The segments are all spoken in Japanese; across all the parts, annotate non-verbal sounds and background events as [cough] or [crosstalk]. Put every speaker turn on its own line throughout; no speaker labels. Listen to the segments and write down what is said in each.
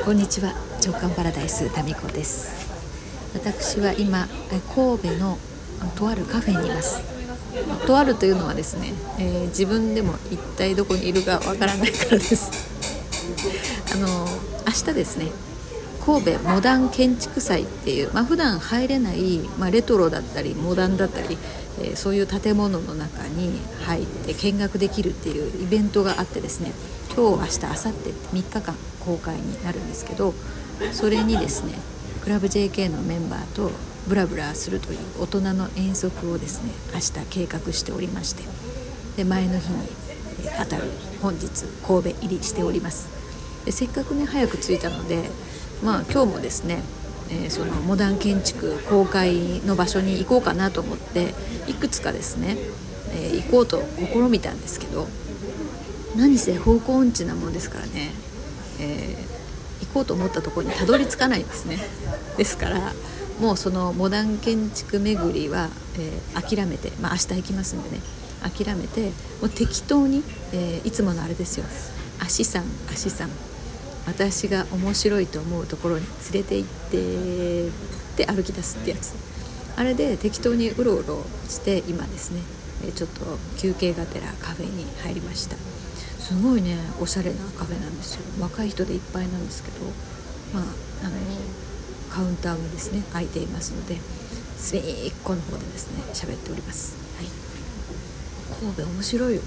こんにちは。直感パラダイスタミコです。私は今神戸のとあるカフェにいます。とあるというのはですね、えー、自分でも一体どこにいるかわからないからです。[laughs] あの明日ですね神戸モダン建築祭っていう、まあ普段入れない、まあ、レトロだったりモダンだったり、えー、そういう建物の中に入って見学できるっていうイベントがあってですね今日明日明後日3日間公開になるんですけどそれにですねクラブ JK のメンバーとブラブラするという大人の遠足をですね明日計画しておりましてで前の日に当たる本日神戸入りしております。でせっかくね早く着いたのでまあ今日もですね、えー、そのモダン建築公開の場所に行こうかなと思っていくつかですね、えー、行こうと試みたんですけど何せ方向音痴なものですからね、えー、行こうと思ったところにたどり着かないんですね。ですからもうそのモダン建築巡りは、えー、諦めて、まあ、明日行きますんでね。諦めてもう適当に、えー、いつものあれですよ。足さん足さん。私が面白いと思うところに連れて行ってで歩き出すってやつ。あれで適当にうろうろして今ですねちょっと休憩がてらカフェに入りました。すごいねおしゃれなカフェなんですよ。若い人でいっぱいなんですけどまああのカウンターもですね空いていますので隅っこの方でですね喋っております、はい、神戸面白いよね。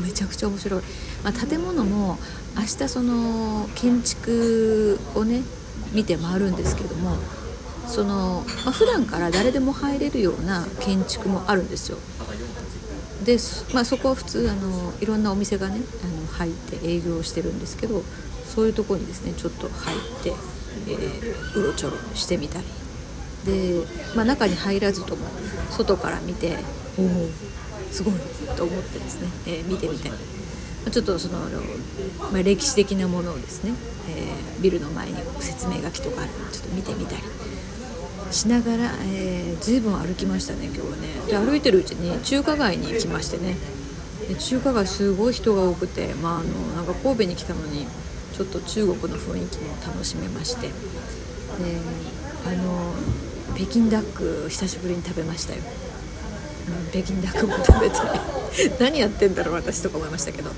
めちゃくちゃ面白い、まあ、建物も明日その建築をね見て回るんですけどもその、まあ、普段から誰でも入れるような建築もあるんですよ。で、まあ、そこは普通あのいろんなお店がねあの入って営業してるんですけどそういうとこにですねちょっと入って、えー、うろちょろしてみたり。で、まあ、中に入らずとも外から見ておおすごいと思ってですね、えー、見てみたり。ちょっとその、まあ、歴史的なものをですね、えー、ビルの前に説明書きとかあるのをちょっと見てみたりしながら、えー、随分歩きましたね今日はね。で歩いてるうちに中華街に来ましてね。で中華街すごい人が多くてまああのなんか神戸に来たのにちょっと中国の雰囲気も楽しめまして。であの北京ダック久しぶりに食べましたよ、うん、北京ダックも食べて [laughs] 何やってんだろう私とか思いましたけど、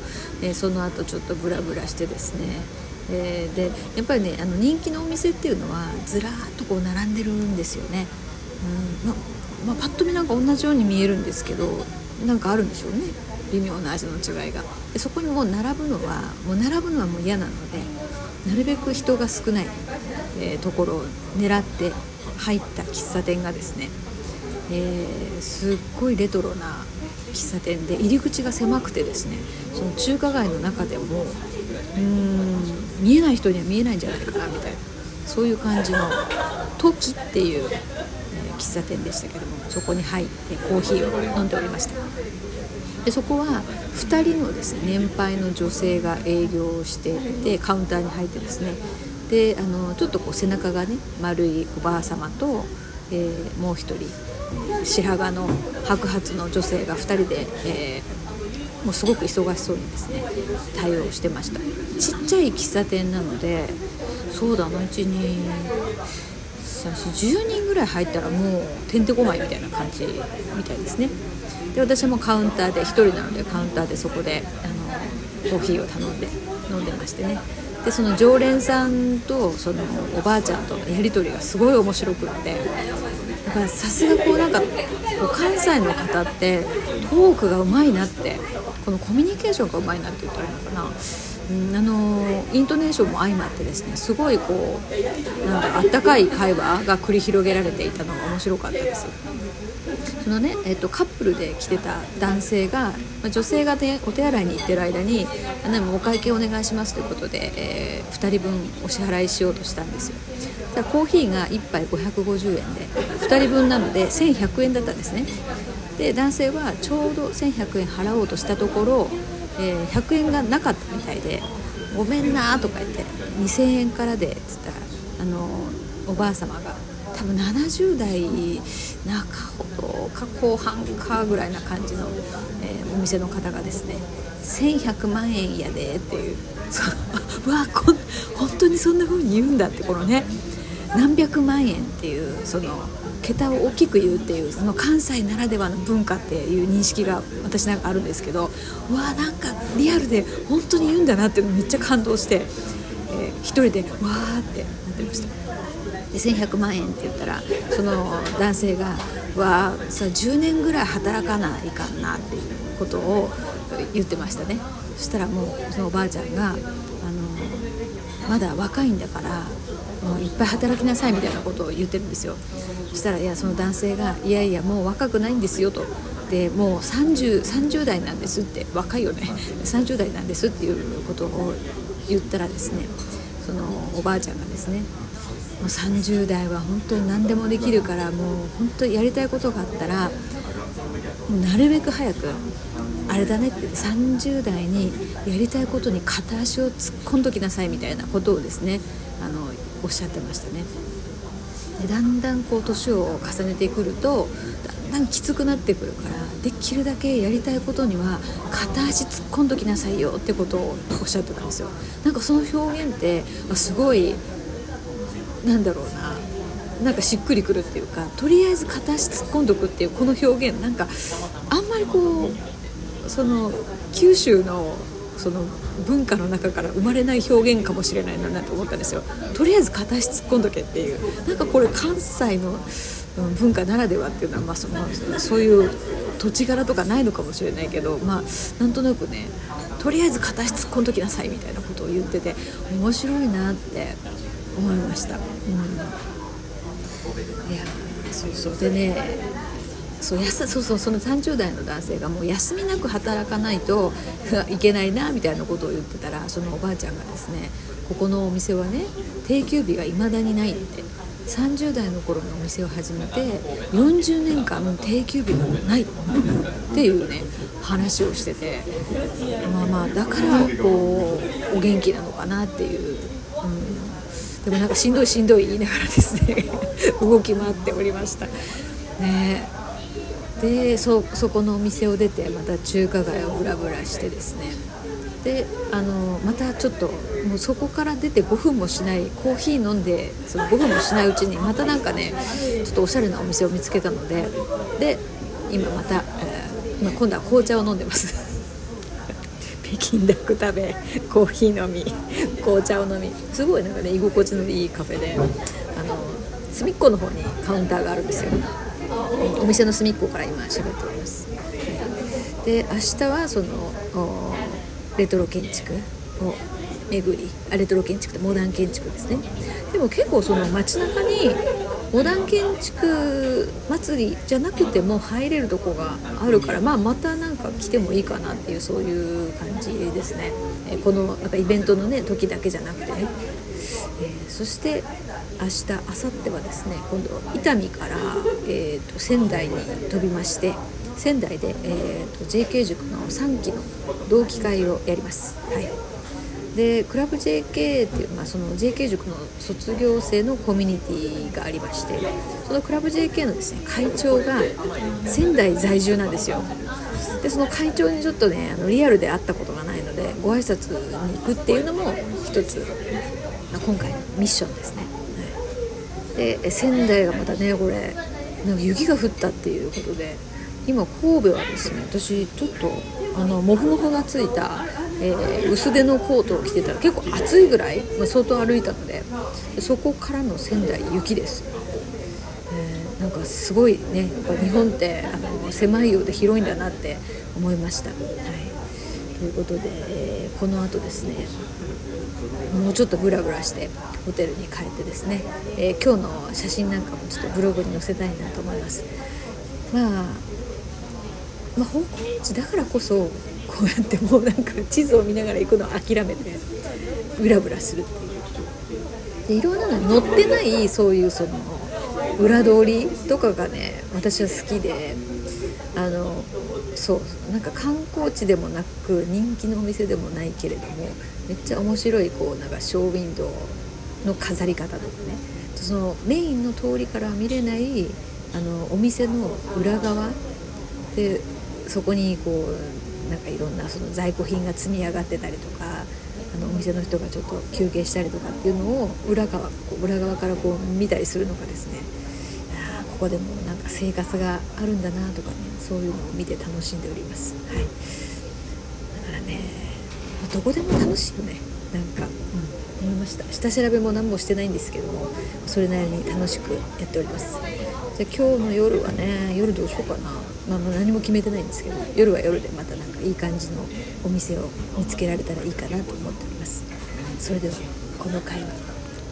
えー、その後ちょっとブラブラしてですね。えー、でやっぱりねあの人気のお店っていうのはずらーっとこう並んでるんですよね、うんままあ、パッと見なんか同じように見えるんですけどなんかあるんでしょうね。微妙な味の違いが。でそこにもう並ぶのはもう並ぶのはもう嫌なのでなるべく人が少ない、えー、ところを狙って入った喫茶店がですね、えー、すっごいレトロな喫茶店で入り口が狭くてですねその中華街の中でもうーん見えない人には見えないんじゃないかなみたいなそういう感じの「トキ」っていう、え、喫茶店でしたけどもそこに入ってコーヒーを飲んでおりました。でそこは2人のですね年配の女性が営業していてカウンターに入ってですねであのちょっとこう背中がね丸いおばあ様と、えー、もう1人白髪の白髪の女性が2人で、えーもうすごく忙しそうにですね対応してました。ちっちゃい喫茶店なのでそうだな12 10人ぐらい入ったらもうてんてこまいみたいな感じみたいですね。で私もカウンターで1人なのでカウンターでそこであのコーヒーを頼んで飲んでましてね。でその常連さんとそのおばあちゃんとのやり取りがすごい面白くってさすがこうなんかこう関西の方ってトークがうまいなってこのコミュニケーションがうまいなって言ったらいいのかな、うん、あのイントネーションも相まってですねすごいこうなんかあったかい会話が繰り広げられていたのが面白かったです。そのね、えっと、カップルで来てた男性が、ま女性がお手洗いに行ってる間に「でもお会計お願いします」ということで、えー、2人分お支払いしようとしたんですよだコーヒーが1杯550円で2人分なので1100円だったんですね。で男性はちょうど1100円払おうとしたところ、えー、100円がなかったみたいで「ごめんな」とか言って「2000円からで」っつったらあのおばあ様が多分70代中ほどか後半かぐらいな感じの、えー、お店の方がですね1100万円やでっていう [laughs] うわこん本当にそんな風に言うんだってこのね何百万円っていうその桁を大きく言うっていうその関西ならではの文化っていう認識が私なんかあるんですけどうわーなんかリアルで本当に言うんだなっていうのめっちゃ感動して、えー、一人でわーってなってました。で1100万円って言ったらその男性が「わあさ10年ぐらい働かないかんな」っていうことを言ってましたねそしたらもうそのおばあちゃんがあのまだ若いんだからもういっぱい働きなさいみたいなことを言ってるんですよ。そしたらいやその男性が「いやいやもう若くないんですよ」と。でもう 30, 30代なんですって。若いよね。30代なんですっていうことを言ったらですねそのおばあちゃんがですねもう30代は本当に何でもできるからもう本当にやりたいことがあったらもうなるべく早くあれだねって30代にやりたいことに片足を突っ込んどきなさいみたいなことをですねあのおっしゃってましたね。でだんだんこう年を重ねてくるとだんだんきつくなってくるからできるだけやりたいことには片足突っ込んどきなさいよってことをおっしゃってたんですよなんかその表現ってすごいなんだろうななんかしっくりくるっていうかとりあえず片足突っ込んどくっていうこの表現なんかあんまりこうその九州のその文化の中から生まれない表現かもしれないなと思ったんですよ。とりあえず片足突っ込んどけっていう。なんかこれ関西の文化ならではっていうのは、まあそのそういう土地柄とかないのかもしれないけど、まあ、なんとなくねとりあえず片足突っ込んどきなさいみたいなことを言ってて面白いなって思いました。うん、いやそうそう。でねそうやそうそうその30代の男性がもう休みなく働かないと [laughs] いけないなみたいなことを言ってたらそのおばあちゃんがですねここのお店はね定休日がいまだにないって30代の頃のお店を始めて40年間定休日がないっていうね話をしててまあまあだからこうお元気なのかなっていう、うん、でもなんかしんどいしんどい言いながらですね [laughs] 動き回っておりました。ねでそこのお店を出てまた中華街をブラブラしてですね。であのまたちょっともうそこから出て5分もしないコーヒー飲んでその5分もしないうちにまたなんかねちょっとおしゃれなお店を見つけたのでで今また、えー、今今度は紅茶を飲んでます。[laughs] 北京ダック食べコーヒー飲み紅茶を飲み。すごいなんかね居心地のいいカフェであの隅っこの方にカウンターがあるんですよ。お店の隅っこから今喋っております。で明日はそのレトロ建築を巡りあレトロ建築ってモダン建築ですね。でも結構その街中にモダン建築祭りじゃなくても入れるとこがあるから、まあ、またなんか来てもいいかなっていうそういう感じですね、えこのなんかイベントのね時だけじゃなくてね、えー、そして明日明後日はですね今度伊丹から、えーと、仙台に飛びまして仙台で、えーと、JK 塾の3期の同期会をやります。はいでクラブ JK っていう、まあ、その JK 塾の卒業生のコミュニティがありましてそのクラブ JK のですね会長が仙台在住なんですよでその会長にちょっとねあのリアルで会ったことがないのでご挨拶に行くっていうのも一つ、今回のミッションですね。はいで仙台がまたねこれなんか雪が降ったっていうことで今神戸はですね私ちょっとあのモフモフがついた、えー、薄手のコートを着てたら結構暑いぐらい、まあ、相当歩いたのでそこからの仙台雪です、えー、なんかすごいねやっぱ日本ってあの狭いようで広いんだなって思いました。はい。ということで、えー、この後ですねもうちょっとブラブラしてホテルに帰ってですね、えー、今日の写真なんかもちょっとブログに載せたいなと思います。まあまあ、方向音痴だからこそこうやってもうなんか地図を見ながら行くのを諦めてブラブラするっていうでいろんなの載ってないそういうその裏通りとかがね私は好きであのそうなんか観光地でもなく人気のお店でもないけれどもめっちゃ面白いこうなんかショーウィンドウの飾り方とかね。そのメインの通りから見れないあのお店の裏側。でそこにこうなんかいろんなその在庫品が積み上がってたりとかあのお店の人がちょっと休憩したりとかっていうのを裏側こう裏側からこう見たりするのがですねここでもなんか生活があるんだなとかねそういうのを見て楽しんでおります。はい、だからねどこでも楽しいよね。なんか、うん、思いました。下調べも何もしてないんですけどもそれなりに楽しくやっております。じゃ今日の夜はね夜どうしようかな。まあ、もう何も決めてないんですけど夜は夜でまたなんかいい感じのお店を見つけられたらいいかなと思っております。それではこの回は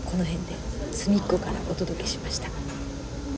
この辺で隅っこからお届けしました。